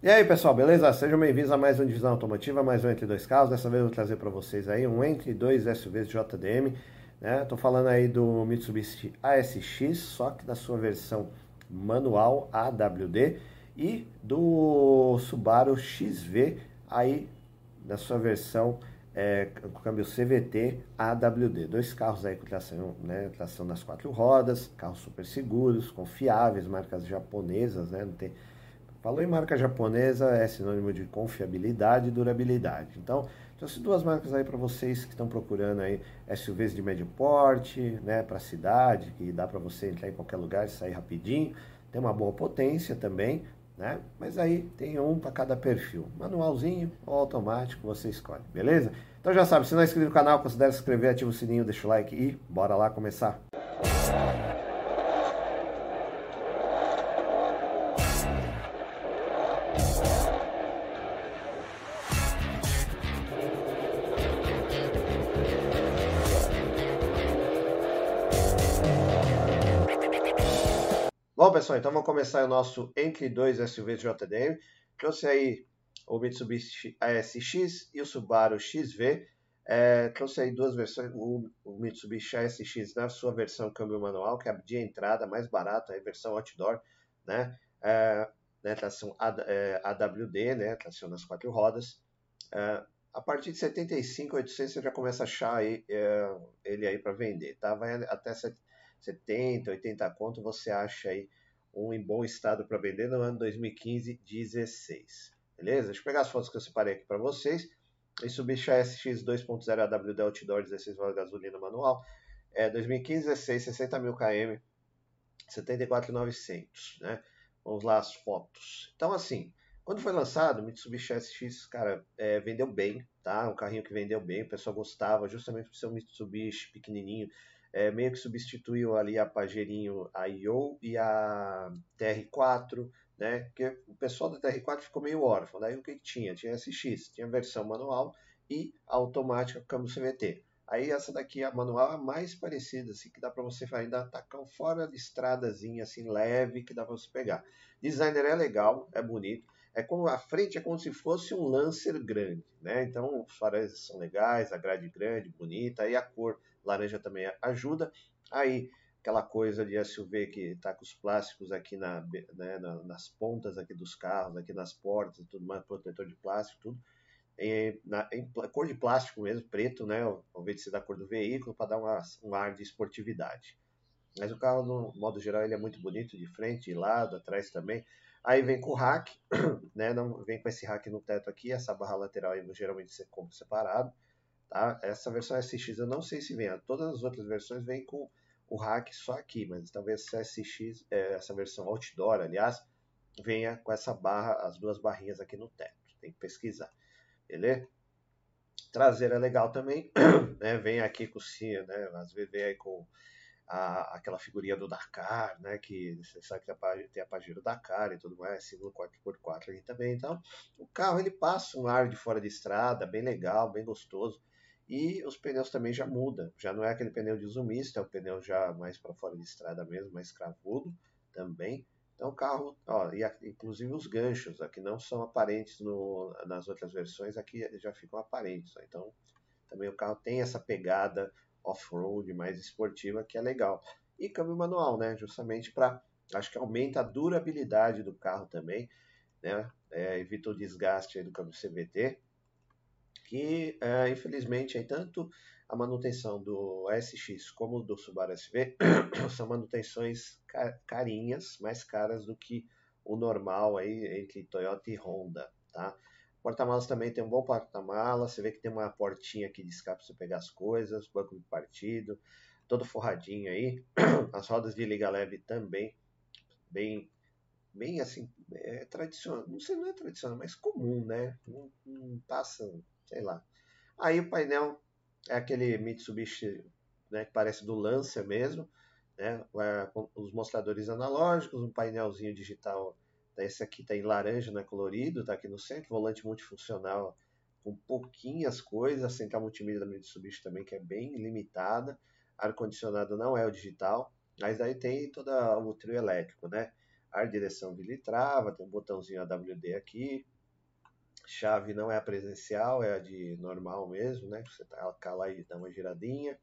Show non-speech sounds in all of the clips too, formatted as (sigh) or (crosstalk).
E aí pessoal, beleza? Sejam bem-vindos a mais um Divisão Automotiva, mais um Entre Dois Carros. Dessa vez eu vou trazer para vocês aí um Entre Dois SUVs JDM. Né? Tô falando aí do Mitsubishi ASX, só que na sua versão manual AWD e do Subaru XV aí na sua versão é, com câmbio CVT AWD. Dois carros aí com tração, né, tração nas quatro rodas, carros super seguros, confiáveis, marcas japonesas, né? Não tem Falou em marca japonesa, é sinônimo de confiabilidade e durabilidade. Então, trouxe duas marcas aí para vocês que estão procurando aí SUVs de médio porte, né, para cidade, que dá para você entrar em qualquer lugar e sair rapidinho. Tem uma boa potência também, né? Mas aí tem um para cada perfil. Manualzinho ou automático, você escolhe, beleza? Então já sabe, se não é inscrito no canal, considere se inscrever, ativa o sininho, deixa o like e bora lá começar. Pessoal, então vamos começar o nosso entre dois SUVs JDM. Trouxe aí o Mitsubishi ASX e o Subaru XV. É, trouxe aí duas versões, o, o, Mitsubishi ASX na sua versão câmbio manual, que é de entrada, mais barato, a versão outdoor, né? É, né tração é, AWD, né? Tração nas quatro rodas. É, a partir de 75, 800 você já começa a achar aí, é, ele aí para vender, tá? Vai até 70, 80 conto, você acha aí um em bom estado para vender no ano 2015 16. Beleza? Deixa eu pegar as fotos que eu separei aqui para vocês. Mitsubishi SX 2.0 AWD Outdoor 16 válvulas gasolina manual. É 2015 16, 60 mil km, 74,900, né? Vamos lá as fotos. Então assim, quando foi lançado, Mitsubishi SX, cara, é, vendeu bem, tá? Um carrinho que vendeu bem, o pessoal gostava, justamente por ser um Mitsubishi pequenininho, é, meio que substituiu ali a Pajerinho a IO e a TR4, né? Porque o pessoal da TR4 ficou meio órfão. Daí o que, que tinha? Tinha SX, tinha versão manual e automática com câmbio CVT. Aí essa daqui, a manual, é mais parecida, assim, que dá para você ainda atacar fora de estradazinha, assim, leve, que dá para você pegar. Designer é legal, é bonito. É como a frente é como se fosse um Lancer grande, né? Então os faróis são legais, a grade grande, bonita, aí a cor laranja também ajuda. Aí aquela coisa de SUV que está com os plásticos aqui na, né, nas pontas aqui dos carros, aqui nas portas, tudo mais, protetor de plástico, tudo. Em, na, em cor de plástico mesmo, preto, né, ao invés de ser da cor do veículo, para dar uma, um ar de esportividade. Mas o carro, no modo geral, ele é muito bonito, de frente, de lado, atrás também. Aí vem com o rack, (coughs) né, não vem com esse rack no teto aqui, essa barra lateral aí, geralmente você compra separado. Tá? Essa versão SX eu não sei se vem, todas as outras versões vêm com o rack só aqui, mas talvez essa SX, é, essa versão outdoor, aliás, venha com essa barra, as duas barrinhas aqui no teto. Tem que pesquisar, beleza? Traseira é legal também, (clears throat) né? Vem aqui com o né? Às vezes vem aí com a, aquela figurinha do Dakar, né? Que você sabe que tem a do Dakar e tudo mais, símbolo 4x4 aqui também. Então, o carro ele passa um ar de fora de estrada, bem legal, bem gostoso. E os pneus também já mudam, já não é aquele pneu de zoomista, é um pneu já mais para fora de estrada mesmo, mais cravudo também. Então o carro, ó, e inclusive os ganchos, aqui não são aparentes no, nas outras versões, aqui já ficam aparentes. Ó. Então também o carro tem essa pegada off-road mais esportiva que é legal. E câmbio manual, né? Justamente para, acho que aumenta a durabilidade do carro também, né? É, evita o desgaste do câmbio CVT que é, infelizmente aí, tanto a manutenção do SX como do Subaru SV (coughs) são manutenções carinhas, mais caras do que o normal aí entre Toyota e Honda, tá? Porta-malas também tem um bom porta-malas, você vê que tem uma portinha aqui de escape para você pegar as coisas, banco de partido, todo forradinho aí. (coughs) As rodas de liga leve também, bem, bem assim, é tradicional, não sei, não é tradicional, mas comum, né? Não, não passa sei lá. Aí o painel é aquele Mitsubishi né, que parece do Lancer mesmo, né, com os mostradores analógicos, um painelzinho digital. Esse aqui está em laranja, né, colorido, está aqui no centro, volante multifuncional com pouquinhas coisas, a central multimídia da Mitsubishi também que é bem limitada, ar-condicionado não é o digital, mas aí tem todo o trio elétrico, né? ar direção bilitrava, tem um botãozinho AWD aqui, chave não é a presencial, é a de normal mesmo, né? Você tá lá e dá uma giradinha.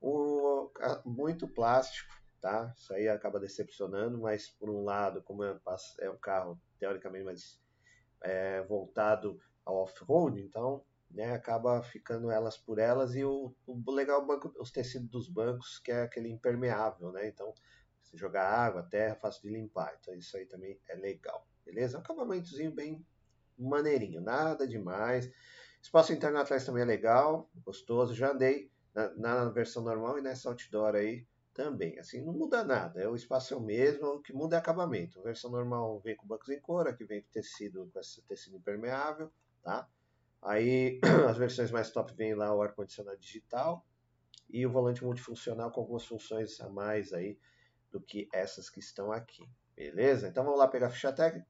O, muito plástico, tá? Isso aí acaba decepcionando, mas por um lado, como é, é um carro teoricamente mais é, voltado ao off-road, então né, acaba ficando elas por elas e o, o legal é banco, os tecidos dos bancos que é aquele impermeável, né? Então se jogar água, terra, fácil de limpar. Então isso aí também é legal, beleza? Um acabamentozinho bem maneirinho, nada demais. Espaço interno atrás também é legal, gostoso. Já andei na, na versão normal e nessa outdoor aí também. Assim, não muda nada, é o espaço é o mesmo, o que muda é acabamento. A versão normal vem com bancos em couro, aqui vem com tecido, com esse tecido impermeável, tá? Aí (clears throat) as versões mais top vem lá o ar-condicionado digital e o volante multifuncional com algumas funções a mais aí do que essas que estão aqui, beleza? Então vamos lá pegar a ficha técnica.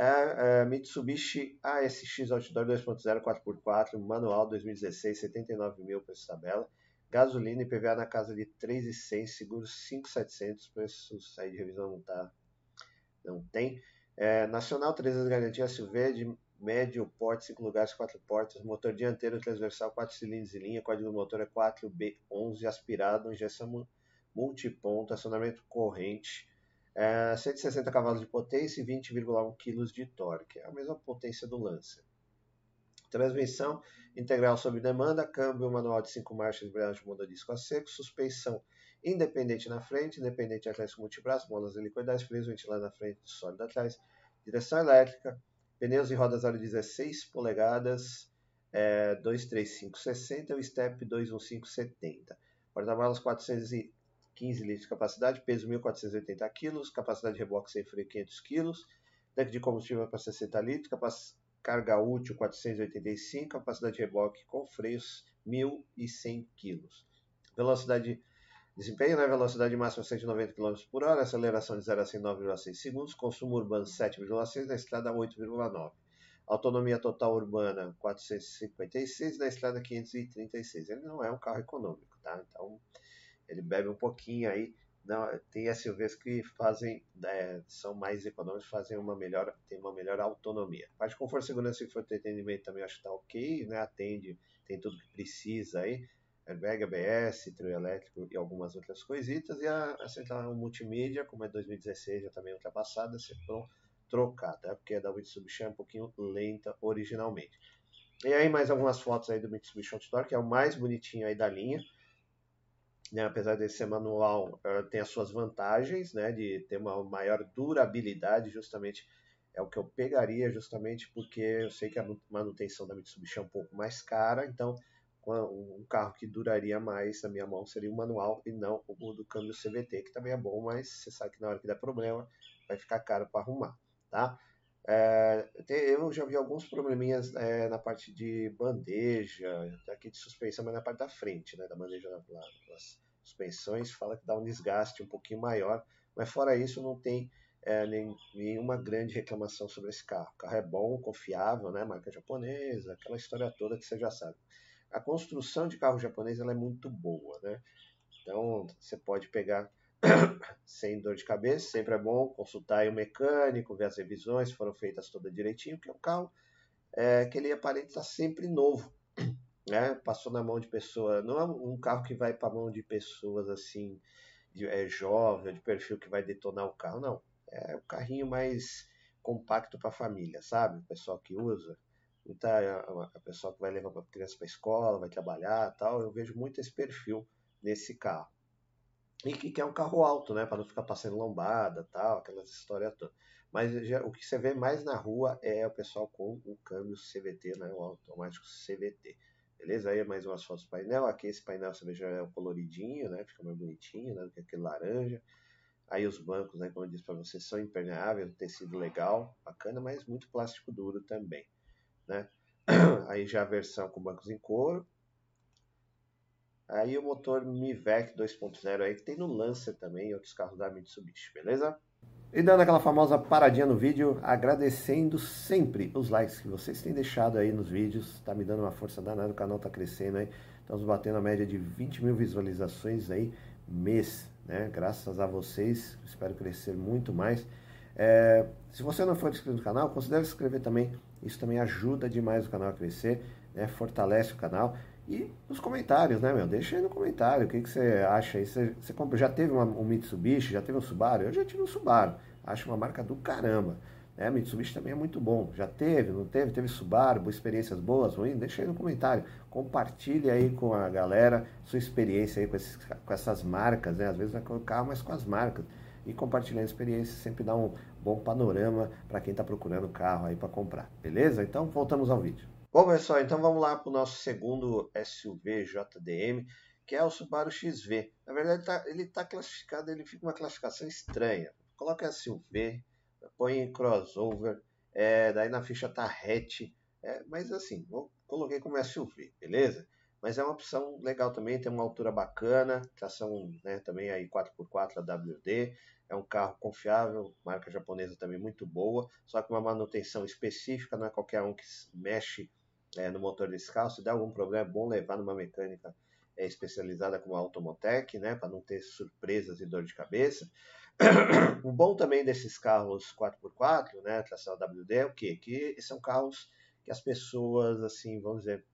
É, é, Mitsubishi ASX Outdoor 2.0 4x4, manual 2016, 79 mil preço tabela. Gasolina e PVA na casa de 3,100, seguros 5,700, preço sair de revisão não, tá, não tem. É, Nacional 3 anos de garantia SUV de médio porte, 5 lugares, 4 portas, motor dianteiro transversal, 4 cilindros em linha, código do motor é 4B11, aspirado, injeção multiponto, acionamento corrente, é, 160 cavalos de potência e 20,1 kg de torque, é a mesma potência do Lancer. Transmissão integral sob demanda, câmbio manual de 5 marchas, embreagem de disco a seco, suspensão independente na frente, independente atrás com multibraço, molas helicoidais, freio ventilado na frente, sólido atrás, direção elétrica, pneus e rodas aro 16 polegadas, é, 23560 e o step 21570. Porta-malas 415 litros de capacidade, peso 1.480 kg, capacidade de reboque sem freio 500 kg, tanque de combustível para 60 litros, carga útil 485, capacidade de reboque com freios 1.100 kg. Velocidade desempenho, né? velocidade máxima 190 km por hora, aceleração de 0 a 100 9,6 segundos, consumo urbano 7,6, na estrada 8,9. Autonomia total urbana 456, na estrada 536. Ele não é um carro econômico, tá? Então ele bebe um pouquinho aí não, tem SUVs que fazem, é, são mais econômicos, fazem uma melhor, tem uma melhor autonomia. A parte de conforto, segurança e entretenimento também acho que está ok, né? Atende, tem tudo que precisa aí. Airbag, ABS, trio elétrico e algumas outras coisitas. E a, a central multimídia, como é 2016, já também tá ultrapassada, se for trocar, tá? Porque a da Mitsubishi é um pouquinho lenta originalmente. E aí mais algumas fotos aí do Mitsubishi Outdoor, que é o mais bonitinho aí da linha né, apesar de ser manual, tem as suas vantagens, né, de ter uma maior durabilidade, justamente é o que eu pegaria, justamente porque eu sei que a manutenção da Mitsubishi é um pouco mais cara, então um carro que duraria mais na minha mão seria o manual e não o do câmbio CVT, que também é bom, mas você sabe que na hora que der problema vai ficar caro para arrumar, tá? É, eu já vi alguns probleminhas é, na parte de bandeja, aqui de suspensão, mas na parte da frente, né, da bandeja das suspensões, fala que dá um desgaste um pouquinho maior, mas fora isso não tem é, nem, nenhuma grande reclamação sobre esse carro. O carro é bom, confiável, né, marca japonesa, aquela história toda que você já sabe. A construção de carro japonês ela é muito boa, né? Então você pode pegar sem dor de cabeça, sempre é bom consultar o mecânico, ver as revisões, foram feitas todas direitinho, porque é um carro é, que ele aparenta estar sempre novo, né? Passou na mão de pessoa, não é um carro que vai para a mão de pessoas assim, de, é, jovem, de perfil que vai detonar o carro, não. É um carrinho mais compacto para a família, sabe? O pessoal que usa, muita a, pessoa que vai levar a criança para escola, vai trabalhar, tal. Eu vejo muito esse perfil nesse carro e que quer um carro alto, né, para não ficar passando lombada, tal, aquelas histórias todas. Mas já, o que você vê mais na rua é o pessoal com o câmbio CVT, né, o automático CVT. Beleza? Aí mais umas fotos do painel. Aqui esse painel você vê já é o coloridinho, né? Fica mais bonitinho, né? Do que aquele laranja. Aí os bancos, né? Como eu disse para vocês, são impermeáveis, tecido legal, bacana, mas muito plástico duro também, né? (clears throat) Aí já a versão com bancos em couro, Aí o motor Mivec 2.0 aí que tem no Lancer também e outros carros da Mitsubishi, beleza? E dando aquela famosa paradinha no vídeo, agradecendo sempre os likes que vocês têm deixado aí nos vídeos, tá me dando uma força danada, o canal tá crescendo aí, estamos batendo a média de 20 mil visualizações aí mês, né? Graças a vocês, espero crescer muito mais. É, se você não for inscrito no canal, considere se inscrever também. Isso também ajuda demais o canal a crescer, né? fortalece o canal. E nos comentários, né, meu? Deixa aí no comentário o que, que você acha aí. Você, você já teve uma, um Mitsubishi, já teve um Subaru? Eu já tive um Subaru. Acho uma marca do caramba. Né? Mitsubishi também é muito bom. Já teve, não teve? Teve Subaru, experiências boas, ruins? Deixa aí no comentário. Compartilhe aí com a galera sua experiência aí com, esses, com essas marcas, né? Às vezes o carro, mas com as marcas. E compartilhar a experiência sempre dá um bom panorama para quem está procurando carro aí para comprar. Beleza? Então voltamos ao vídeo. Bom, pessoal, então vamos lá para o nosso segundo SUV JDM, que é o Subaru XV. Na verdade, tá, ele está classificado, ele fica uma classificação estranha. Coloca SUV, põe crossover, é, daí na ficha tá hatch, é, mas assim, eu coloquei como SUV, beleza? Mas é uma opção legal também, tem uma altura bacana, tração né, também aí 4x4 AWD, é um carro confiável, marca japonesa também muito boa, só que uma manutenção específica, não é qualquer um que mexe é, no motor desse carro. Se der algum problema, é bom levar numa mecânica é, especializada como a Automotec, né, para não ter surpresas e dor de cabeça. (clears throat) o bom também desses carros 4x4, né, tração WD, é o quê? Que são carros que as pessoas, assim, vamos dizer,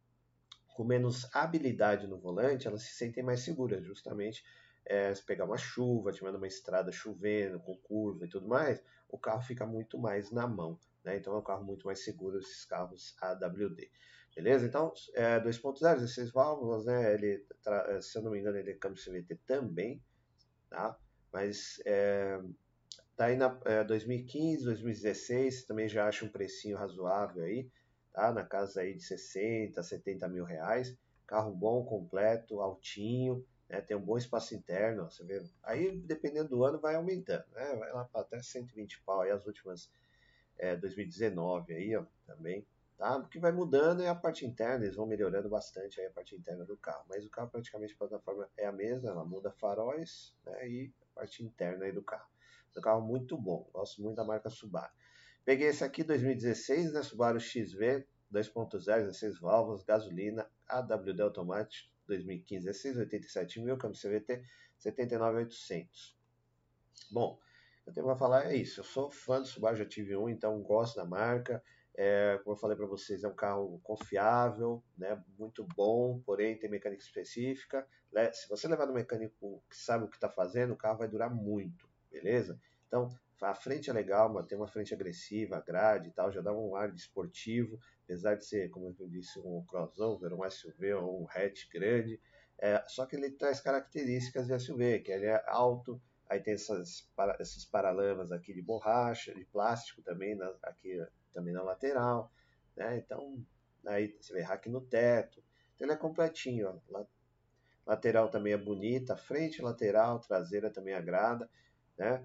com menos habilidade no volante, elas se sentem mais seguras, justamente é, se pegar uma chuva, tiver uma estrada chovendo, com curva e tudo mais, o carro fica muito mais na mão. Né? Então é um carro muito mais seguro esses carros AWD. Beleza? Então, é 2.0, 16 válvulas, né? Ele, se eu não me engano, ele é câmbio CVT também, tá? Mas é, tá aí na é, 2015, 2016, também já acho um precinho razoável aí, tá? Na casa aí de 60, 70 mil reais. Carro bom, completo, altinho, né? Tem um bom espaço interno, ó, você vê. Aí, dependendo do ano, vai aumentando, né? Vai lá para até 120 pau aí as últimas é, 2019 aí, ó, também, tá? O que vai mudando é a parte interna, eles vão melhorando bastante aí a parte interna do carro, mas o carro praticamente a plataforma é a mesma, ela muda faróis, né, e a parte interna aí do carro. É um carro muito bom, gosto muito da marca Subaru. Peguei esse aqui 2016, né, Subaru XV 2.0, 16 válvulas, gasolina, AWD automático, 2015, 16, 87 mil, câmbio CVT, 79.800. Bom, eu tenho para falar é isso. Eu sou fã do Subaru, já tive um, então gosto da marca. É, como eu falei para vocês, é um carro confiável, né, muito bom, porém tem mecânica específica. Se você levar no mecânico que sabe o que está fazendo, o carro vai durar muito, beleza? Então, a frente é legal, mas tem uma frente agressiva, grade e tal, já dá um ar de esportivo, apesar de ser, como eu disse, um crossover, um SUV ou um hatch grande. É, só que ele traz características de SUV, que ele é alto, Aí tem essas, esses paralamas aqui de borracha, de plástico também, na, aqui também na lateral. Né? Então, aí você vê rack no teto. Então, ele é completinho. Ó. Lateral também é bonita, frente, lateral, traseira também agrada. Né?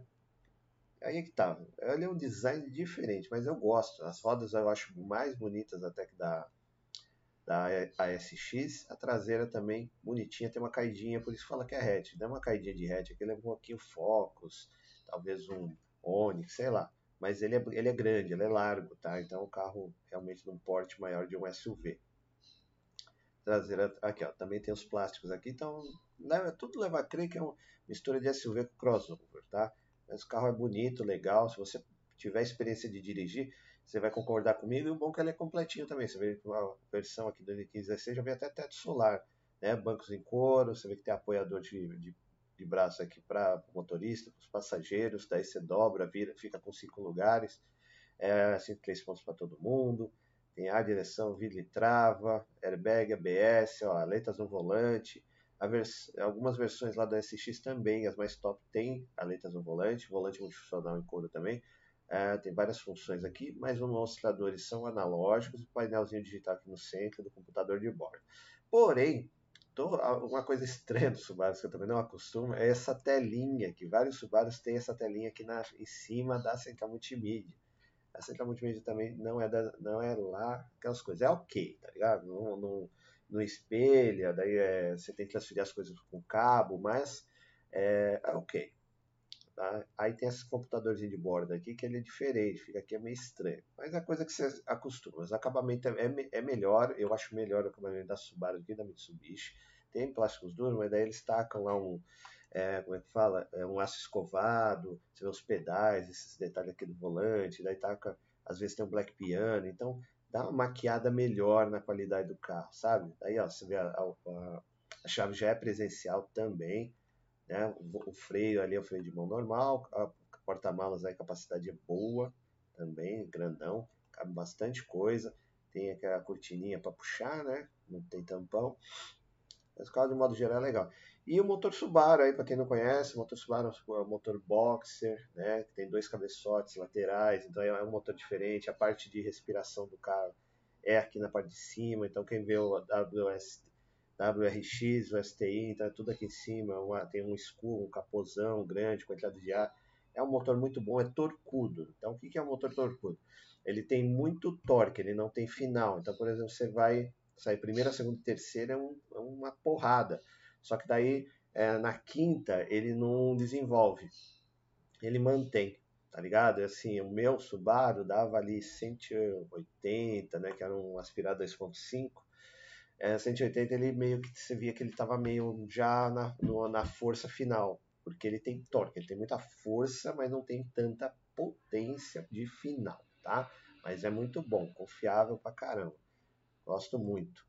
Aí é que tá. Ele é um design diferente, mas eu gosto. As rodas eu acho mais bonitas até que da, da ASX. A traseira também bonitinha, tem uma caidinha, por isso fala que é hatch. Não é uma caidinha de hatch, aquele é um pouquinho Focus, talvez um Onix, sei lá. Mas ele é, ele é grande, ele é largo, tá? Então o carro realmente num porte maior de um SUV. Traseira, aqui ó, também tem os plásticos aqui, então leva, tudo leva a crer que é uma mistura de SUV com crossover, tá? Mas o carro é bonito, legal, se você tiver experiência de dirigir, você vai concordar comigo. E o bom que ele é completinho também. Você vê a versão aqui do 2015 já vem até teto solar, né? Bancos em couro, você vê que tem apoiador de, de, de braço aqui para o motorista, para os passageiros. Daí você dobra, vira, fica com cinco lugares. É, assim, três pontos para todo mundo. Tem ar, direção, vidro e trava, airbag, ABS, ó, aletas no volante. Vers algumas versões lá do SX também, as mais top, tem aletas no volante, volante multifuncional em couro também. É, tem várias funções aqui, mas os mostradores são analógicos o painelzinho digital aqui no centro do computador de bordo. Porém, tô, uma coisa estranha do Subaru que eu também não acostumo é essa telinha, que vários Subarus têm essa telinha aqui na, em cima da central multimídia. A central multimídia também não é, da, não é lá aquelas coisas. É ok, tá ligado? Não, não, não espelha, daí é, você tem que transferir as coisas com cabo, mas é, é ok. Tá? Aí tem esse computadorzinho de bordo aqui que ele é diferente, fica aqui é meio estranho. Mas é coisa que você acostuma. O acabamento é, é, é melhor, eu acho melhor o acabamento da Subaru do que da Mitsubishi. Tem plásticos duros, mas daí eles tacam lá um, é, como é que fala? É um aço escovado, você vê os pedais, esses detalhes aqui do volante, daí tá, às vezes tem um black piano, então dá uma maquiada melhor na qualidade do carro, sabe? Aí, ó, você vê a, a, a chave já é presencial também, né? O, freio ali é o freio de mão normal, a porta-malas aí, a capacidade é boa também, grandão, cabe bastante coisa, tem aquela cortininha para puxar, né? Não tem tampão. Mas o carro, de modo geral, é legal. E o motor Subaru aí, para quem não conhece, o motor Subaru é um motor boxer, né? Tem dois cabeçotes laterais, então é um motor diferente. A parte de respiração do carro é aqui na parte de cima, então quem vê o WS, WRX, o STI, é tudo aqui em cima, uma, tem um escuro, um capozão grande entrada de ar. É um motor muito bom, é torcudo. Então o que é um motor torcudo? Ele tem muito torque, ele não tem final. Então, por exemplo, você vai sair primeira, segunda e terceira é, um, é uma porrada. Só que daí é, na quinta ele não desenvolve, ele mantém, tá ligado? Assim, o meu Subaru dava ali 180, né, que era um aspirado 2.5. É, 180 ele meio que você via que ele estava meio já na, no, na força final, porque ele tem torque, ele tem muita força, mas não tem tanta potência de final, tá? Mas é muito bom, confiável pra caramba. Gosto muito.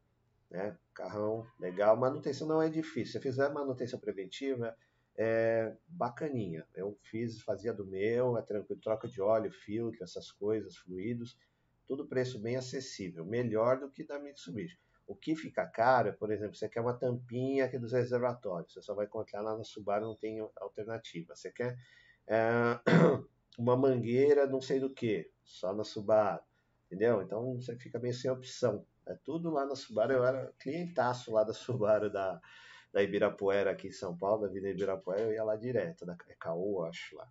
Né? Carrão legal, manutenção não é difícil. Se fizer manutenção preventiva, é bacaninha. Eu fiz, fazia do meu, é tranquilo, troca de óleo, filtro, essas coisas, fluidos, tudo preço bem acessível, melhor do que da Mitsubishi. O que fica caro, por exemplo, você quer uma tampinha aqui dos reservatórios, você só vai encontrar lá na Subaru, não tem alternativa. Você quer é, (clears throat) uma mangueira, não sei do que, só na Subaru, entendeu? Então você fica bem sem opção. É tudo lá na Subaru. Eu era clientaço lá da Subaru da, da Ibirapuera aqui em São Paulo, da Vida Ibirapuera, eu ia lá direto, da é Caô, acho lá.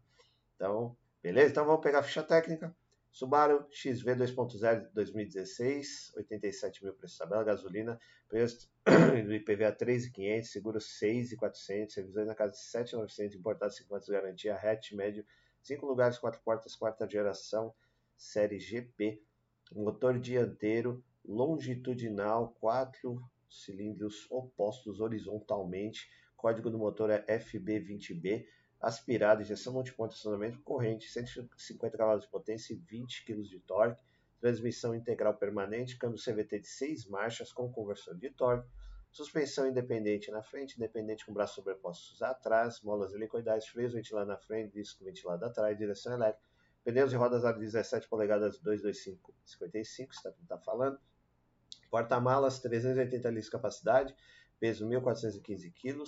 Então, beleza? Então vamos pegar a ficha técnica. Subaru XV 2.0 2016, 87 mil preço tabela, gasolina, preço (clears throat) do IPVA 3.500, seguro 6.400, revisões na casa de 7.900, importado 50 de garantia, hatch médio, 5 lugares, 4 portas, quarta geração, série GP, motor dianteiro, longitudinal, quatro cilindros opostos horizontalmente. Código do motor é FB20B. Aspirado, injeção multiponto acionamento, corrente, 150 cavalos de potência e 20 kg de torque. Transmissão integral permanente, câmbio CVT de 6 marchas com conversor de torque. Suspensão independente na frente, independente com braços sobrepostos atrás, molas helicoidais, freios ventilado na frente, disco ventilado atrás, direção elétrica, pneus e rodas aro 17 polegadas 225 55, está tá falando. Porta-malas 380 litros de capacidade, peso 1.415 kg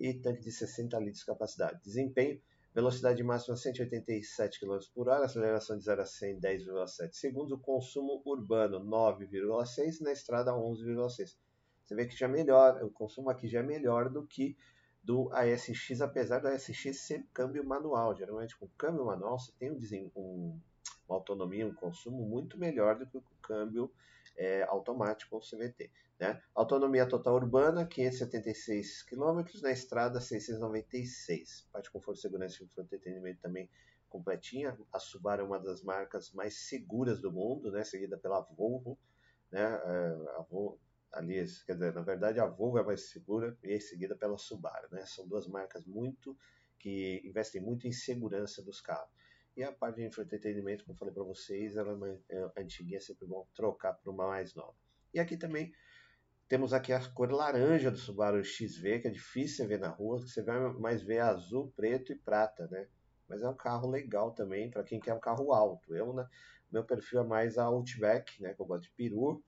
e tanque de 60 litros de capacidade. Desempenho, velocidade máxima 187 km por hora, aceleração de 0 a 100 10,7 segundos, o consumo urbano 9,6 na estrada 11,6. Você vê que já melhor, o consumo aqui já é melhor do que do ASX, apesar do ASX ser câmbio manual. Geralmente com câmbio manual você tem um, um, uma autonomia, um consumo muito melhor do que o câmbio é, automático ou CVT. Né? Autonomia total urbana, 576 km, na estrada 696. Parte de conforto, segurança e entretenimento também completinha. A Subaru é uma das marcas mais seguras do mundo, né? seguida pela Volvo. Né? É, a Volvo ali, quer dizer, na verdade a Volvo é mais segura e seguida pela Subaru. Né? São duas marcas muito que investem muito em segurança dos carros. E a parte de entretenimento, como eu falei para vocês, ela é, é antiguinha, é sempre bom trocar para uma mais nova. E aqui também temos aqui a cor laranja do Subaru XV, que é difícil ver na rua, você vai mais ver azul, preto e prata, né? Mas é um carro legal também para quem quer um carro alto. Eu, né, meu perfil é mais a Outback, né, que eu gosto de peru.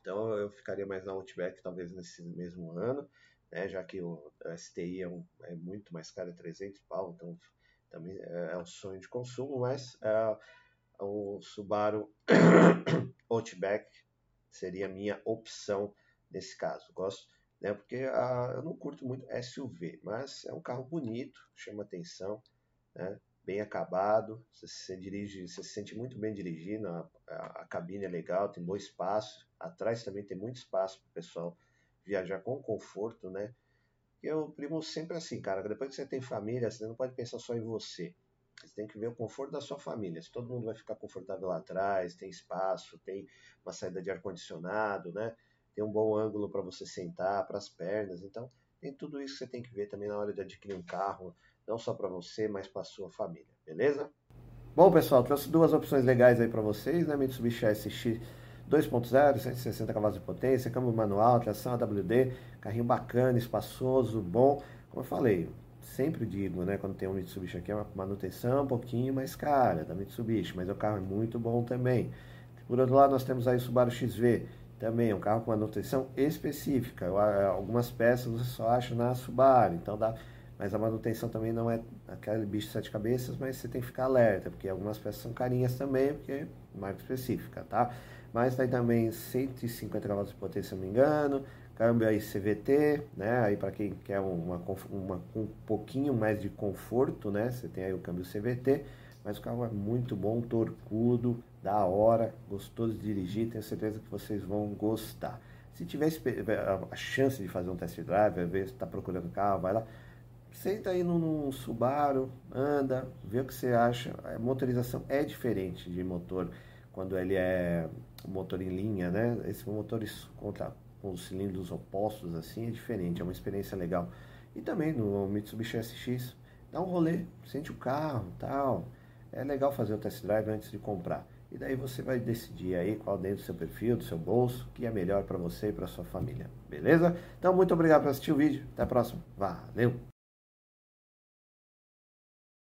Então eu ficaria mais na Outback talvez nesse mesmo ano, né, já que o STI é, um, é muito mais caro, é 300 pau, então também é, é um sonho de consumo, mas é, o Subaru (coughs) Outback seria a minha opção nesse caso. Gosto, né, porque a, eu não curto muito SUV, mas é um carro bonito, chama atenção, né, bem acabado, você se dirige, você se sente muito bem dirigindo, a, a, a cabine é legal, tem bom espaço, atrás também tem muito espaço para o pessoal viajar com conforto, né? Eu primo sempre assim, cara, depois que você tem família, você não pode pensar só em você. Você tem que ver o conforto da sua família. Se todo mundo vai ficar confortável lá atrás, tem espaço, tem uma saída de ar-condicionado, né? Tem um bom ângulo para você sentar, para as pernas. Então, Tem tudo isso que você tem que ver também na hora de adquirir um carro, não só para você, mas para sua família, beleza? Bom, pessoal, trouxe duas opções legais aí para vocês, né? Mitsubishi SX 2.0, 160 cavalos de potência, câmbio manual, tração AWD, carrinho bacana, espaçoso, bom. Como eu falei, sempre digo, né, quando tem um Mitsubishi aqui, é uma manutenção um pouquinho mais cara da Mitsubishi, mas o carro é muito bom também. Por outro lado, nós temos aí o Subaru XV, também um carro com manutenção específica. Algumas peças você só acha na Subaru, então dá mas a manutenção também não é aquele bicho de sete cabeças, mas você tem que ficar alerta, porque algumas peças são carinhas também, porque é marca específica, tá? Mas tem também 150 cavalos de potência, se não me engano, câmbio aí CVT, né? Aí para quem quer uma, uma, um pouquinho mais de conforto, né? Você tem aí o câmbio CVT, mas o carro é muito bom, torcudo, da hora, gostoso de dirigir, tenho certeza que vocês vão gostar. Se tiver a chance de fazer um test drive, ver se está procurando carro, vai lá, Senta aí num Subaru, anda, vê o que você acha. A motorização é diferente de motor quando ele é motor em linha, né? Esse motor contra, com os cilindros opostos assim é diferente, é uma experiência legal. E também no Mitsubishi SX, dá um rolê, sente o carro, tal. É legal fazer o test drive antes de comprar. E daí você vai decidir aí qual dentro do seu perfil, do seu bolso, que é melhor para você e para sua família. Beleza? Então muito obrigado por assistir o vídeo. Até a próxima. Valeu!